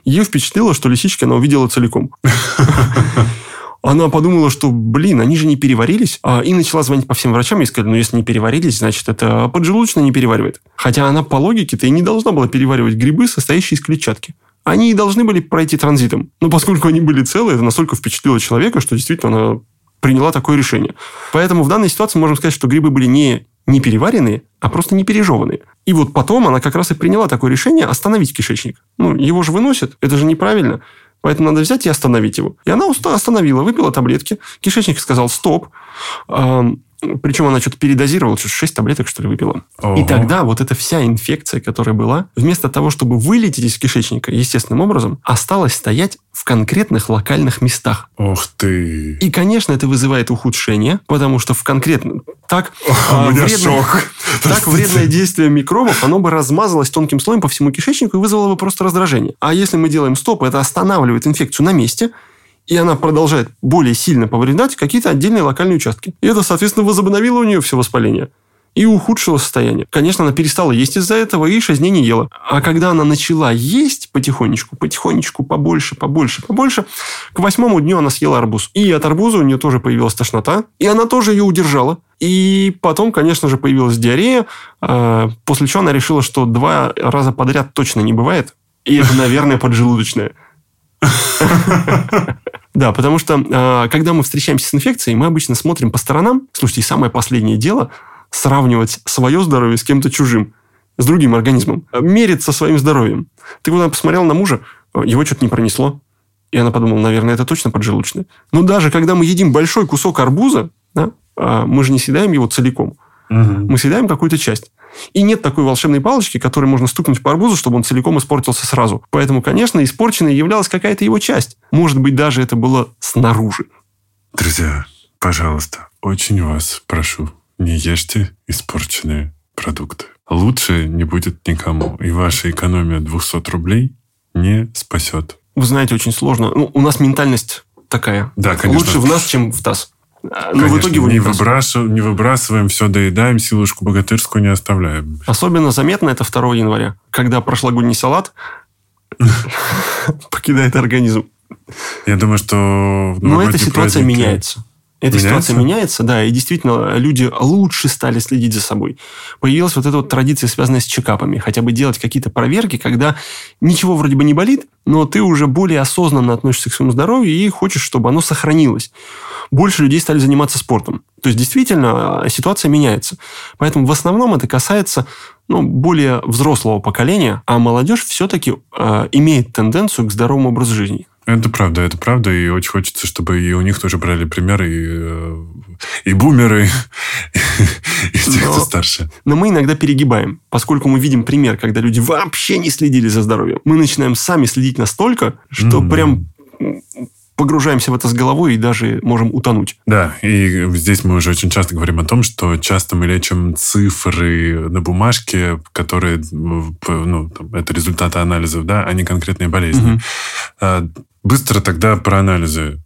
Ее впечатлило, что лисички она увидела целиком. она подумала, что, блин, они же не переварились, а, и начала звонить по всем врачам и сказали, ну, если не переварились, значит, это поджелудочно не переваривает. Хотя она по логике-то и не должна была переваривать грибы, состоящие из клетчатки. Они и должны были пройти транзитом. Но поскольку они были целые, это настолько впечатлило человека, что действительно она приняла такое решение. Поэтому в данной ситуации можем сказать, что грибы были не не переваренные, а просто не пережеванные. И вот потом она как раз и приняла такое решение остановить кишечник. Ну, его же выносят, это же неправильно. Поэтому надо взять и остановить его. И она остановила, выпила таблетки. Кишечник сказал «стоп». Причем она что-то передозировала, что-то 6 таблеток, что ли, выпила. Ого. И тогда вот эта вся инфекция, которая была, вместо того, чтобы вылететь из кишечника естественным образом, осталась стоять в конкретных локальных местах. Ох ты! И, конечно, это вызывает ухудшение, потому что в конкретном... Так, а, вредное, шок. так вредное действие микробов, оно бы размазалось тонким слоем по всему кишечнику и вызвало бы просто раздражение. А если мы делаем стоп, это останавливает инфекцию на месте, и она продолжает более сильно повреждать какие-то отдельные локальные участки. И это, соответственно, возобновило у нее все воспаление и ухудшило состояние. Конечно, она перестала есть из-за этого и 6 дней не ела. А когда она начала есть потихонечку, потихонечку, побольше, побольше, побольше, к восьмому дню она съела арбуз. И от арбуза у нее тоже появилась тошнота, и она тоже ее удержала. И потом, конечно же, появилась диарея, а, после чего она решила, что два раза подряд точно не бывает. И это, наверное, поджелудочное. Да, потому что а, когда мы встречаемся с инфекцией, мы обычно смотрим по сторонам. Слушайте, и самое последнее дело сравнивать свое здоровье с кем-то чужим, с другим организмом. Мериться своим здоровьем. Ты куда посмотрел на мужа, его что-то не пронесло. И она подумала, наверное, это точно поджелудочное. Но даже когда мы едим большой кусок арбуза, да, а, мы же не съедаем его целиком. Угу. Мы съедаем какую-то часть. И нет такой волшебной палочки, которой можно стукнуть по арбузу, чтобы он целиком испортился сразу. Поэтому, конечно, испорченной являлась какая-то его часть. Может быть, даже это было снаружи. Друзья, пожалуйста, очень вас прошу, не ешьте испорченные продукты. Лучше не будет никому. И ваша экономия 200 рублей не спасет. Вы знаете, очень сложно. Ну, у нас ментальность такая. Да, конечно. Лучше в нас, чем в таз. Но Конечно, в итоге его не, выбрасываем, не выбрасываем, все доедаем, силушку богатырскую не оставляем. Особенно заметно это 2 января, когда прошлогодний салат покидает организм. Я думаю, что... Но эта ситуация меняется. Эта меняется? ситуация меняется, да, и действительно люди лучше стали следить за собой. Появилась вот эта вот традиция, связанная с чекапами. Хотя бы делать какие-то проверки, когда ничего вроде бы не болит, но ты уже более осознанно относишься к своему здоровью и хочешь, чтобы оно сохранилось больше людей стали заниматься спортом. То есть, действительно, ситуация меняется. Поэтому в основном это касается ну, более взрослого поколения, а молодежь все-таки э, имеет тенденцию к здоровому образу жизни. Это правда, это правда, и очень хочется, чтобы и у них тоже брали примеры, и, э, и бумеры, и те, кто старше. Но мы иногда перегибаем, поскольку мы видим пример, когда люди вообще не следили за здоровьем. Мы начинаем сами следить настолько, что прям погружаемся в это с головой и даже можем утонуть. Да, и здесь мы уже очень часто говорим о том, что часто мы лечим цифры на бумажке, которые, ну, это результаты анализов, да, а не конкретные болезни. Угу. Быстро тогда про анализы.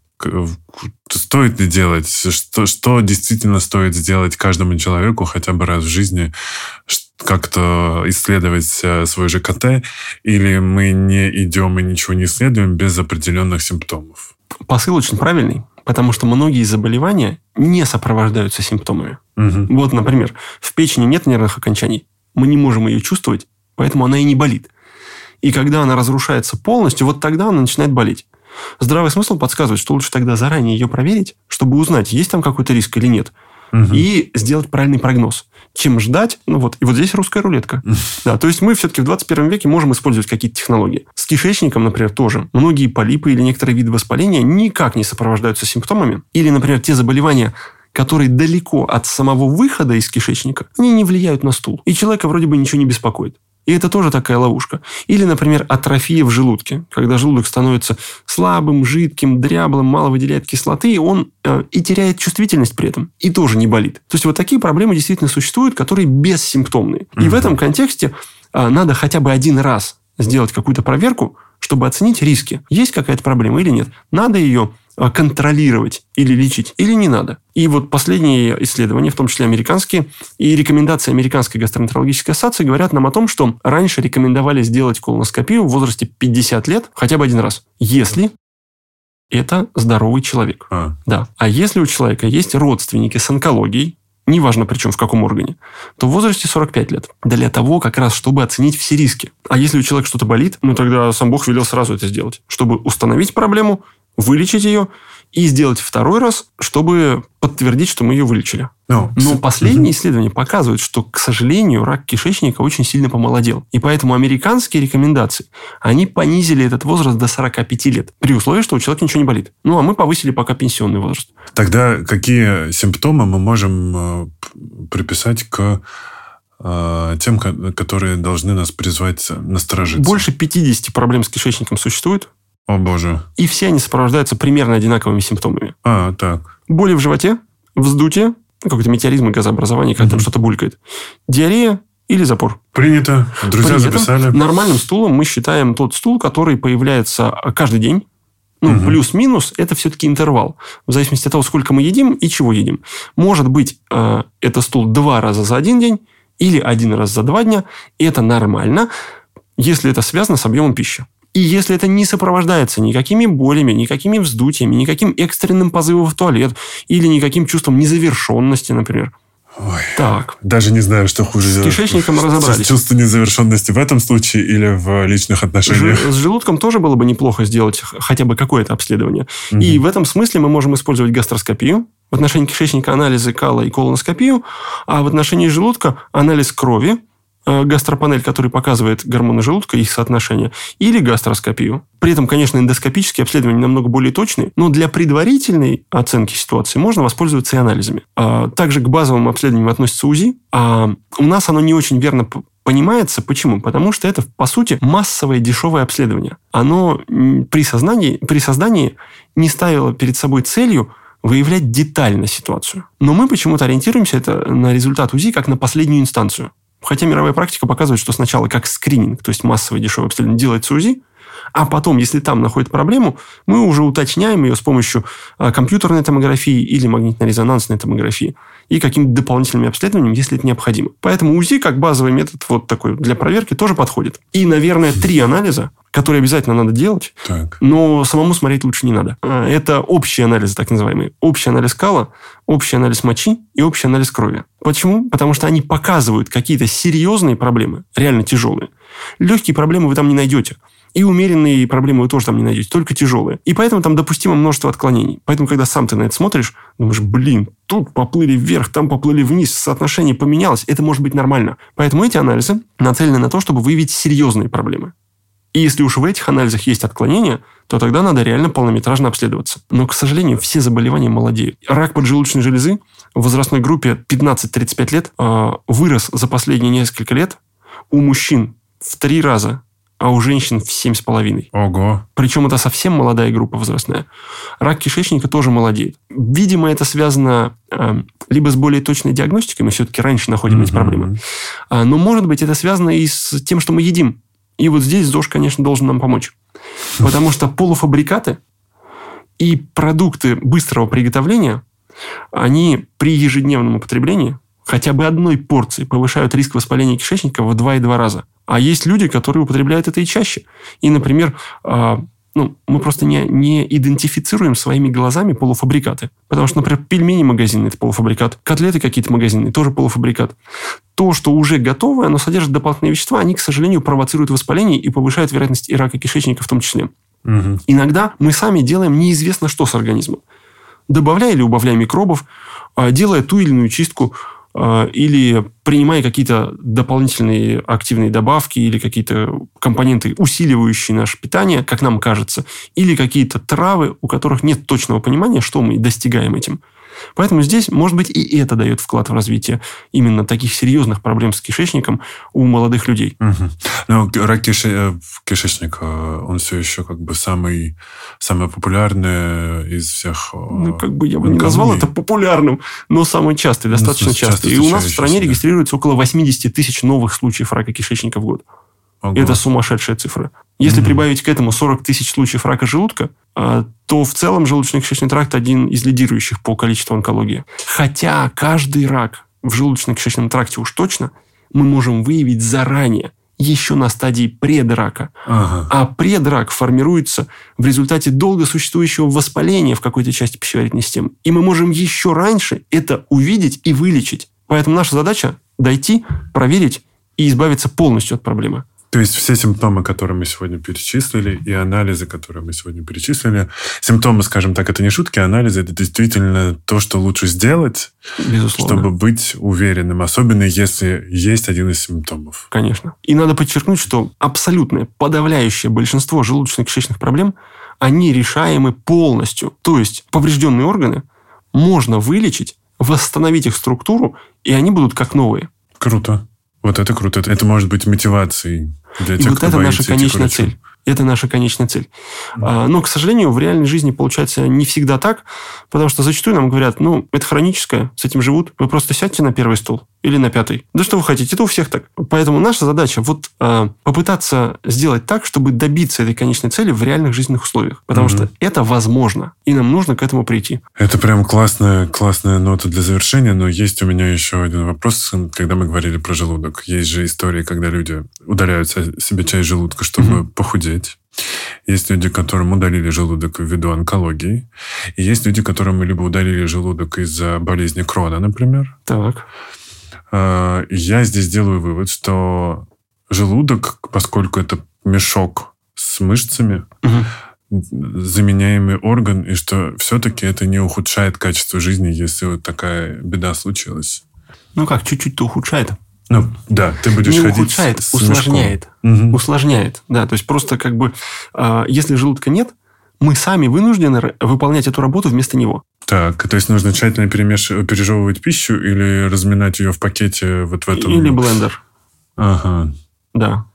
Стоит ли делать? Что, что действительно стоит сделать каждому человеку хотя бы раз в жизни, как-то исследовать э, свой ЖКТ, или мы не идем и ничего не исследуем без определенных симптомов? Посыл очень правильный, потому что многие заболевания не сопровождаются симптомами. Угу. Вот, например, в печени нет нервных окончаний, мы не можем ее чувствовать, поэтому она и не болит. И когда она разрушается полностью, вот тогда она начинает болеть. Здравый смысл подсказывает, что лучше тогда заранее ее проверить, чтобы узнать, есть там какой-то риск или нет, угу. и сделать правильный прогноз чем ждать. Ну вот, и вот здесь русская рулетка. Да, то есть мы все-таки в 21 веке можем использовать какие-то технологии. С кишечником, например, тоже. Многие полипы или некоторые виды воспаления никак не сопровождаются симптомами. Или, например, те заболевания, которые далеко от самого выхода из кишечника, они не влияют на стул. И человека вроде бы ничего не беспокоит. И это тоже такая ловушка. Или, например, атрофия в желудке. Когда желудок становится слабым, жидким, дряблым, мало выделяет кислоты, он э, и теряет чувствительность при этом. И тоже не болит. То есть вот такие проблемы действительно существуют, которые бессимптомные. И в этом контексте э, надо хотя бы один раз сделать какую-то проверку, чтобы оценить риски. Есть какая-то проблема или нет. Надо ее контролировать или лечить, или не надо. И вот последние исследования, в том числе американские, и рекомендации Американской гастроэнтерологической ассоциации говорят нам о том, что раньше рекомендовали сделать колоноскопию в возрасте 50 лет хотя бы один раз, если это здоровый человек. А. Да. А если у человека есть родственники с онкологией, неважно причем в каком органе, то в возрасте 45 лет. Для того, как раз, чтобы оценить все риски. А если у человека что-то болит, ну тогда сам Бог велел сразу это сделать, чтобы установить проблему вылечить ее и сделать второй раз, чтобы подтвердить, что мы ее вылечили. No. Но последние исследования показывают, что, к сожалению, рак кишечника очень сильно помолодел. И поэтому американские рекомендации, они понизили этот возраст до 45 лет, при условии, что у человека ничего не болит. Ну, а мы повысили пока пенсионный возраст. Тогда какие симптомы мы можем э, приписать к э, тем, которые должны нас призвать насторожиться? Больше 50 проблем с кишечником существует. О боже. И все они сопровождаются примерно одинаковыми симптомами. А, так. Боли в животе, вздутие, ну, какой-то метеоризм и газообразование, когда угу. там что-то булькает. Диарея или запор. Принято. Друзья При записали. Нормальным стулом мы считаем тот стул, который появляется каждый день. Ну, угу. плюс-минус, это все-таки интервал. В зависимости от того, сколько мы едим и чего едим. Может быть, э, это стул два раза за один день или один раз за два дня. И это нормально, если это связано с объемом пищи. И если это не сопровождается никакими болями, никакими вздутиями, никаким экстренным позывом в туалет или никаким чувством незавершенности, например, Ой, так. Даже не знаю, что хуже. С кишечником разобрались. Чувство незавершенности в этом случае или в личных отношениях? С желудком тоже было бы неплохо сделать хотя бы какое-то обследование. Угу. И в этом смысле мы можем использовать гастроскопию, в отношении кишечника анализы кала и колоноскопию, а в отношении желудка анализ крови, гастропанель, который показывает гормоны желудка, их соотношение, или гастроскопию. При этом, конечно, эндоскопические обследования намного более точные, но для предварительной оценки ситуации можно воспользоваться и анализами. А, также к базовым обследованиям относится УЗИ. А у нас оно не очень верно понимается. Почему? Потому что это, по сути, массовое дешевое обследование. Оно при, сознании, при создании не ставило перед собой целью выявлять детально ситуацию. Но мы почему-то ориентируемся это на результат УЗИ как на последнюю инстанцию. Хотя мировая практика показывает, что сначала как скрининг, то есть массовое дешевое обследование, делается УЗИ, а потом, если там находит проблему, мы уже уточняем ее с помощью а, компьютерной томографии или магнитно-резонансной томографии и каким-то дополнительными обследованиями, если это необходимо. Поэтому УЗИ как базовый метод вот такой для проверки тоже подходит. И, наверное, три анализа, которые обязательно надо делать, так. но самому смотреть лучше не надо. А, это общий анализ, так называемый. Общий анализ кала, общий анализ мочи и общий анализ крови. Почему? Потому что они показывают какие-то серьезные проблемы, реально тяжелые. Легкие проблемы вы там не найдете. И умеренные проблемы вы тоже там не найдете, только тяжелые. И поэтому там допустимо множество отклонений. Поэтому, когда сам ты на это смотришь, думаешь, блин, тут поплыли вверх, там поплыли вниз, соотношение поменялось, это может быть нормально. Поэтому эти анализы нацелены на то, чтобы выявить серьезные проблемы. И если уж в этих анализах есть отклонения, то тогда надо реально полнометражно обследоваться. Но, к сожалению, все заболевания молодеют. Рак поджелудочной железы в возрастной группе 15-35 лет э, вырос за последние несколько лет у мужчин в три раза а у женщин в семь с половиной. Ого. Причем это совсем молодая группа возрастная. Рак кишечника тоже молодеет. Видимо, это связано э, либо с более точной диагностикой, мы все-таки раньше находим mm-hmm. эти проблемы, а, но, может быть, это связано и с тем, что мы едим. И вот здесь ЗОЖ, конечно, должен нам помочь. Потому что полуфабрикаты и продукты быстрого приготовления, они при ежедневном употреблении хотя бы одной порции повышают риск воспаления кишечника в 2,2 раза. А есть люди, которые употребляют это и чаще. И, например, а, ну, мы просто не, не идентифицируем своими глазами полуфабрикаты. Потому что, например, пельмени магазинные – это полуфабрикат, котлеты какие-то магазинные – тоже полуфабрикат. То, что уже готовое, оно содержит дополнительные вещества, они, к сожалению, провоцируют воспаление и повышают вероятность и рака кишечника в том числе. Мгм. Иногда мы сами делаем неизвестно что с организмом. Добавляя или убавляя микробов, а, делая ту или иную чистку, или принимая какие-то дополнительные активные добавки или какие-то компоненты, усиливающие наше питание, как нам кажется, или какие-то травы, у которых нет точного понимания, что мы достигаем этим. Поэтому здесь, может быть, и это дает вклад в развитие именно таких серьезных проблем с кишечником у молодых людей. Мгм. Ну, рак киши- э, кишечника, он все еще как бы самый, самый популярный из всех. э, Ну, как бы я бы не назвал это популярным, но самый частый, достаточно Ну, частый. И у нас в стране регистрируется около 80 тысяч новых случаев рака кишечника в год. Ого. Это сумасшедшая цифра. Если Мгм. прибавить к этому 40 тысяч случаев рака желудка, а, то в целом желудочно-кишечный тракт один из лидирующих по количеству онкологии. Хотя каждый рак в желудочно-кишечном тракте уж точно мы можем выявить заранее, еще на стадии предрака. Ага. А предрак формируется в результате долго существующего воспаления в какой-то части пищеварительной системы. И мы можем еще раньше это увидеть и вылечить. Поэтому наша задача дойти, проверить и избавиться полностью от проблемы. То есть все симптомы, которые мы сегодня перечислили, и анализы, которые мы сегодня перечислили, симптомы, скажем так, это не шутки, а анализы это действительно то, что лучше сделать, Безусловно. чтобы быть уверенным, особенно если есть один из симптомов. Конечно. И надо подчеркнуть, что абсолютное подавляющее большинство желудочно-кишечных проблем, они решаемы полностью. То есть поврежденные органы можно вылечить, восстановить их структуру, и они будут как новые. Круто. Вот это круто. Это, это может быть мотивацией для И тех, вот кто это наша конечная цель. Это наша конечная цель. А, Но, к сожалению, в реальной жизни получается не всегда так, потому что зачастую нам говорят, ну, это хроническое, с этим живут, вы просто сядьте на первый стол или на пятый. Да что вы хотите, это у всех так. Поэтому наша задача вот а, попытаться сделать так, чтобы добиться этой конечной цели в реальных жизненных условиях. Потому Мгм. что это возможно, и нам нужно к этому прийти. Это прям классная, классная нота для завершения, но есть у меня еще один вопрос, когда мы говорили про желудок. Есть же истории, когда люди удаляют се- себе часть желудка, чтобы похудеть. Есть люди, которым удалили желудок ввиду онкологии. И есть люди, которым либо удалили желудок из-за болезни Крона, например. Так. Э, Я здесь делаю вывод, что желудок, поскольку это мешок с мышцами, Мгм. заменяемый орган, и что все-таки это не ухудшает качество жизни, если вот такая беда случилась. Ну как, чуть-чуть-то ухудшает. Ну, да, ты будешь не ходить ухудшает, с мешком. усложняет. Мгм. усложняет. Да, то есть просто как бы, а, если желудка нет, мы сами вынуждены выполнять эту работу вместо него. Так, то есть нужно тщательно перемеш... пережевывать пищу или разминать ее в пакете вот в этом... Или блендер. Ага. Да.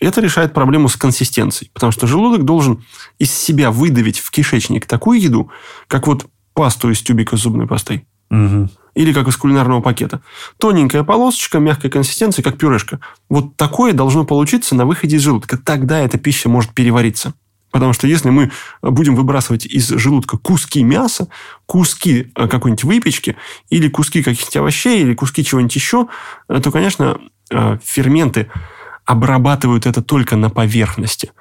Это решает проблему с консистенцией. Потому что желудок должен из себя выдавить в кишечник такую еду, как вот пасту из тюбика зубной пастой. Мгм. Или как из кулинарного пакета. Тоненькая полосочка, мягкой консистенции, как пюрешка. Вот такое должно получиться на выходе из желудка. Тогда эта пища может перевариться. Потому что если мы будем выбрасывать из желудка куски мяса, куски э, какой-нибудь выпечки, или куски каких-нибудь овощей, или куски чего-нибудь еще, э, то, конечно, э, ферменты обрабатывают это только на поверхности.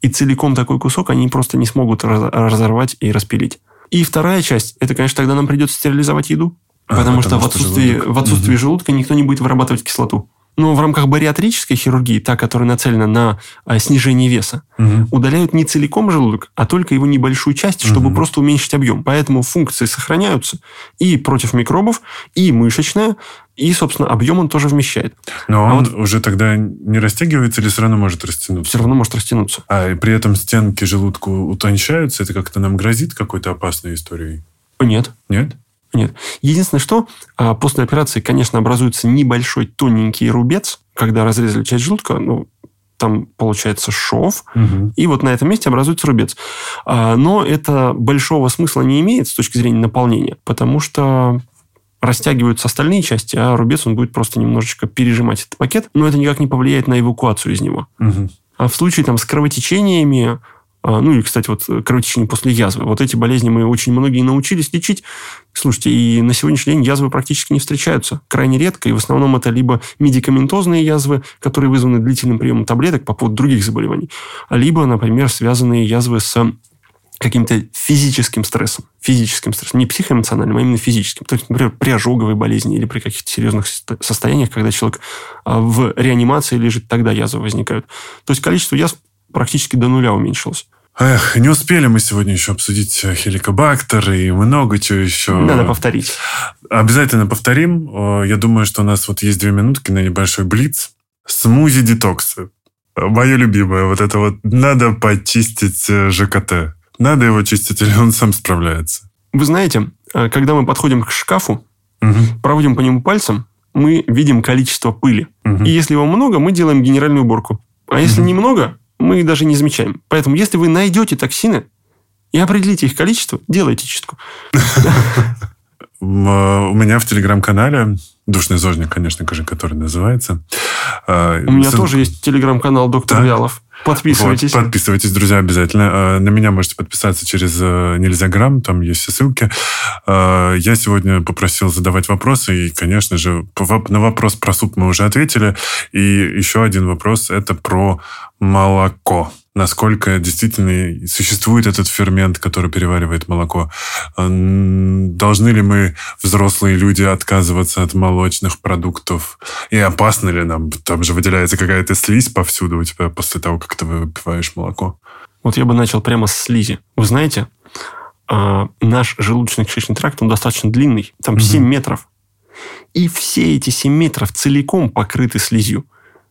И целиком такой кусок они просто не смогут раз- разорвать и распилить. И вторая часть, это, конечно, тогда нам придется стерилизовать еду. А, потому, что, потому в что отсутствии, желудок. в отсутствии желудка никто не будет вырабатывать кислоту. Но в рамках бариатрической хирургии, та, которая нацелена на а, снижение веса, Мгм. удаляют не целиком желудок, а только его небольшую часть, чтобы Мгм. просто уменьшить объем. Поэтому функции сохраняются и против микробов, и мышечная, и, собственно, объем он тоже вмещает. Но А он вот- уже тогда не растягивается или все равно может растянуться? Все равно может растянуться. А и при этом стенки желудка утончаются, это как-то нам грозит какой-то опасной историей? Нет. Нет? Нет. Единственное, что а, после операции, конечно, образуется небольшой тоненький рубец, когда разрезали часть желудка, ну, там получается шов, Мгм. и вот на этом месте образуется рубец. А, Но это большого смысла не имеет с точки зрения наполнения, потому что растягиваются остальные части, а рубец он будет просто немножечко пережимать этот пакет, но это никак не повлияет на эвакуацию из него. Мгм. А в случае там, с кровотечениями, ну и, кстати, вот кровотечение после язвы, вот эти болезни мы очень многие научились лечить. Слушайте, и на сегодняшний день язвы практически не встречаются. Крайне редко, и в основном это либо медикаментозные язвы, которые вызваны длительным приемом таблеток по поводу других заболеваний, а либо, например, связанные язвы с каким-то физическим стрессом. Физическим стрессом. Не психоэмоциональным, а именно физическим. То есть, например, при ожоговой болезни или при каких-то серьезных состо- состояниях, когда человек а, в реанимации лежит, тогда язвы возникают. То есть количество язв практически до нуля уменьшилось. Эх, не успели мы сегодня еще обсудить хеликобактер и много чего еще. Надо повторить. Обязательно повторим. Я думаю, что у нас вот есть две минутки на небольшой блиц. Смузи-детоксы. Мое любимое. Вот это вот надо почистить э, ЖКТ. Надо его чистить, или он сам справляется? Вы знаете, э, когда мы подходим к шкафу, угу. проводим по нему пальцем, мы видим количество пыли. Угу. И если его много, мы делаем генеральную уборку. А если угу. немного, мы их даже не замечаем. Поэтому, если вы найдете токсины и определите их количество, делайте чистку. А, у меня в телеграм-канале Душный зожник, конечно, который называется. А, у меня тоже есть телеграм-канал доктор да? Вялов. Подписывайтесь. Вот, подписывайтесь, друзья, обязательно. А, на меня можете подписаться через э, Нельзя Грамм, там есть все ссылки. Я сегодня попросил задавать вопросы, и, конечно же, на вопрос про суп мы уже ответили. И еще один вопрос, это про молоко насколько действительно существует этот фермент, который переваривает молоко. Должны ли мы, взрослые люди, отказываться от молочных продуктов? И опасно ли нам? Там же выделяется какая-то слизь повсюду у тебя после того, как ты выпиваешь молоко. Вот я бы начал прямо с слизи. Вы знаете, а, наш желудочно-кишечный тракт, он достаточно длинный, там. 7 метров. И все эти 7 метров целиком покрыты слизью.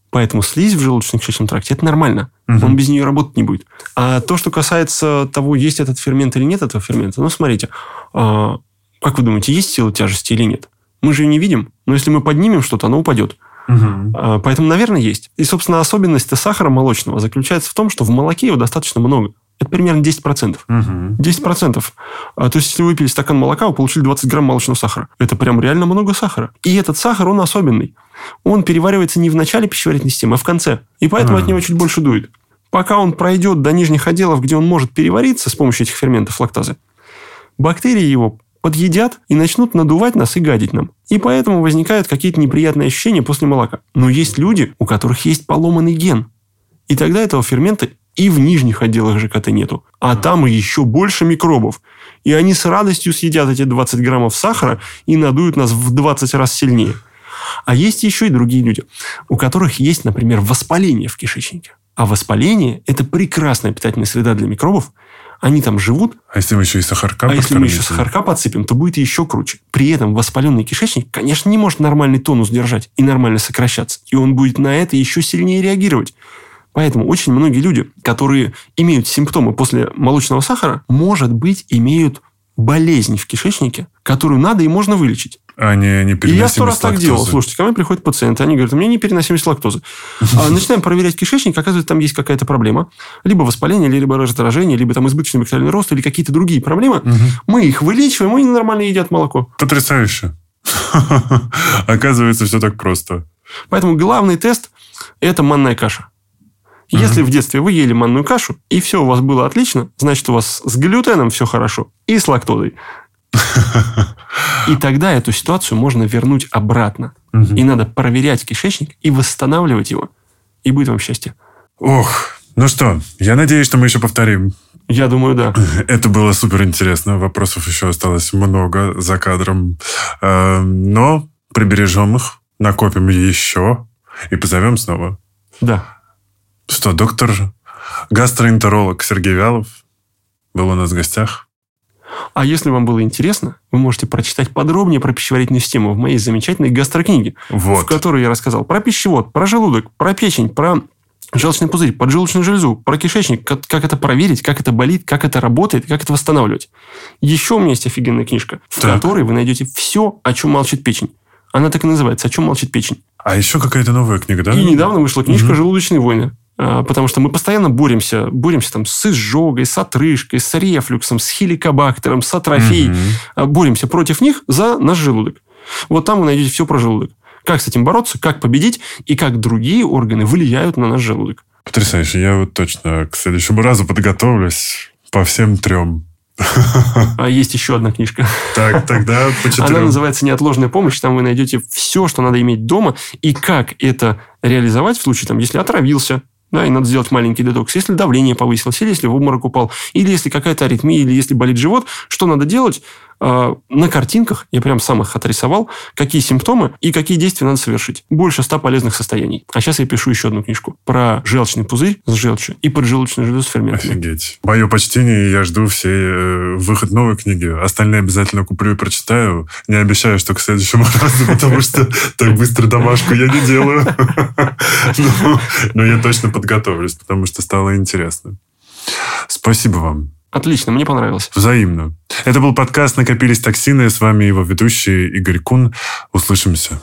Поэтому слизь в желудочно-кишечном тракте – это нормально. Угу. Он без нее работать не будет. А то, что касается того, есть этот фермент или нет этого фермента, ну, смотрите, а, как вы думаете, есть сила тяжести или нет? Мы же ее не видим, но если мы поднимем что-то, оно упадет. Угу. Поэтому, наверное, есть. И, собственно, особенность сахара молочного заключается в том, что в молоке его достаточно много. Это примерно 10%. Угу. 10%. А, то есть, если вы выпили стакан молока, вы получили 20 грамм молочного сахара. Это прям реально много сахара. И этот сахар, он особенный. Он переваривается не в начале пищеварительной системы, а в конце. И поэтому а. от него чуть больше дует. Пока он пройдет до нижних отделов, где он может перевариться с помощью этих ферментов лактазы, бактерии его подъедят и начнут надувать нас и гадить нам. И поэтому возникают какие-то неприятные ощущения после молока. Но есть люди, у которых есть поломанный ген. И тогда этого фермента и в нижних отделах ЖКТ нету. А там еще больше микробов. И они с радостью съедят эти 20 граммов сахара и надуют нас в 20 раз сильнее. А есть еще и другие люди, у которых есть, например, воспаление в кишечнике. А воспаление – это прекрасная питательная среда для микробов. Они там живут. А если мы еще и сахарка А если мы еще сахарка подсыпем, то будет еще круче. При этом воспаленный кишечник, конечно, не может нормальный тонус держать и нормально сокращаться. И он будет на это еще сильнее реагировать. Поэтому очень многие люди, которые имеют симптомы после молочного сахара, может быть, имеют болезнь в кишечнике, которую надо и можно вылечить. А не, не И я сто раз так делал. Слушайте, ко мне приходят пациенты, они говорят, у меня непереносимость лактозы. А начинаем проверять кишечник, оказывается, там есть какая-то проблема. Либо воспаление, либо раздражение, либо там избыточный бактериальный рост, или какие-то другие проблемы. Угу. Мы их вылечиваем, и они нормально едят молоко. Потрясающе. Оказывается, все так просто. Поэтому главный тест – это манная каша. Если в детстве вы ели манную кашу, и все у вас было отлично, значит, у вас с глютеном все хорошо, и с лактозой. И тогда эту ситуацию можно вернуть обратно. И надо проверять кишечник и восстанавливать его. И будет вам счастье. Ох, ну что, я надеюсь, что мы еще повторим. Я думаю, да. Это было супер интересно. Вопросов еще осталось много за кадром. Э, но прибережем их, накопим еще и позовем снова. Да. Что, доктор, гастроэнтеролог Сергей Вялов был у нас в гостях. А если вам было интересно, вы можете прочитать подробнее про пищеварительную систему в моей замечательной гастрокниге, вот. в которой я рассказал про пищевод, про желудок, про печень, про желчный пузырь, поджелудочную железу, про кишечник, как, как это проверить, как это болит, как это работает, как это восстанавливать. Еще у меня есть офигенная книжка, в так. которой вы найдете все, о чем молчит печень. Она так и называется «О чем молчит печень». А еще какая-то новая книга, да? И недавно вышла книжка угу. «Желудочные войны». А, потому что мы постоянно боремся, боремся там с изжогой, с отрыжкой, с рефлюксом, с хеликобактером, с атрофией. Угу. Боремся против них за наш желудок. Вот там вы найдете все про желудок. Как с этим бороться, как победить и как другие органы влияют на наш желудок. Потрясающе. Я вот точно к следующему разу подготовлюсь по всем трем. А есть еще одна книжка. Так, тогда по четырем. Она называется «Неотложная помощь». Там вы найдете все, что надо иметь дома, и как это реализовать в случае, там, если отравился, да, и надо сделать маленький детокс. Если давление повысилось, или если в обморок упал, или если какая-то аритмия, или если болит живот, что надо делать? Э, на картинках, я прям сам их отрисовал, какие симптомы и какие действия надо совершить. Больше ста полезных состояний. А сейчас я пишу еще одну книжку про желчный пузырь с желчью и поджелудочную железу с ферментами. Офигеть. Мое почтение, я жду все э, выход новой книги. Остальные обязательно куплю и прочитаю. Не обещаю, что к следующему разу, потому что так быстро домашку я не делаю. Но я точно подготовлюсь, потому что стало интересно. Спасибо вам. Отлично, мне понравилось. Взаимно. Это был подкаст «Накопились токсины». С вами его ведущий Игорь Кун. Услышимся.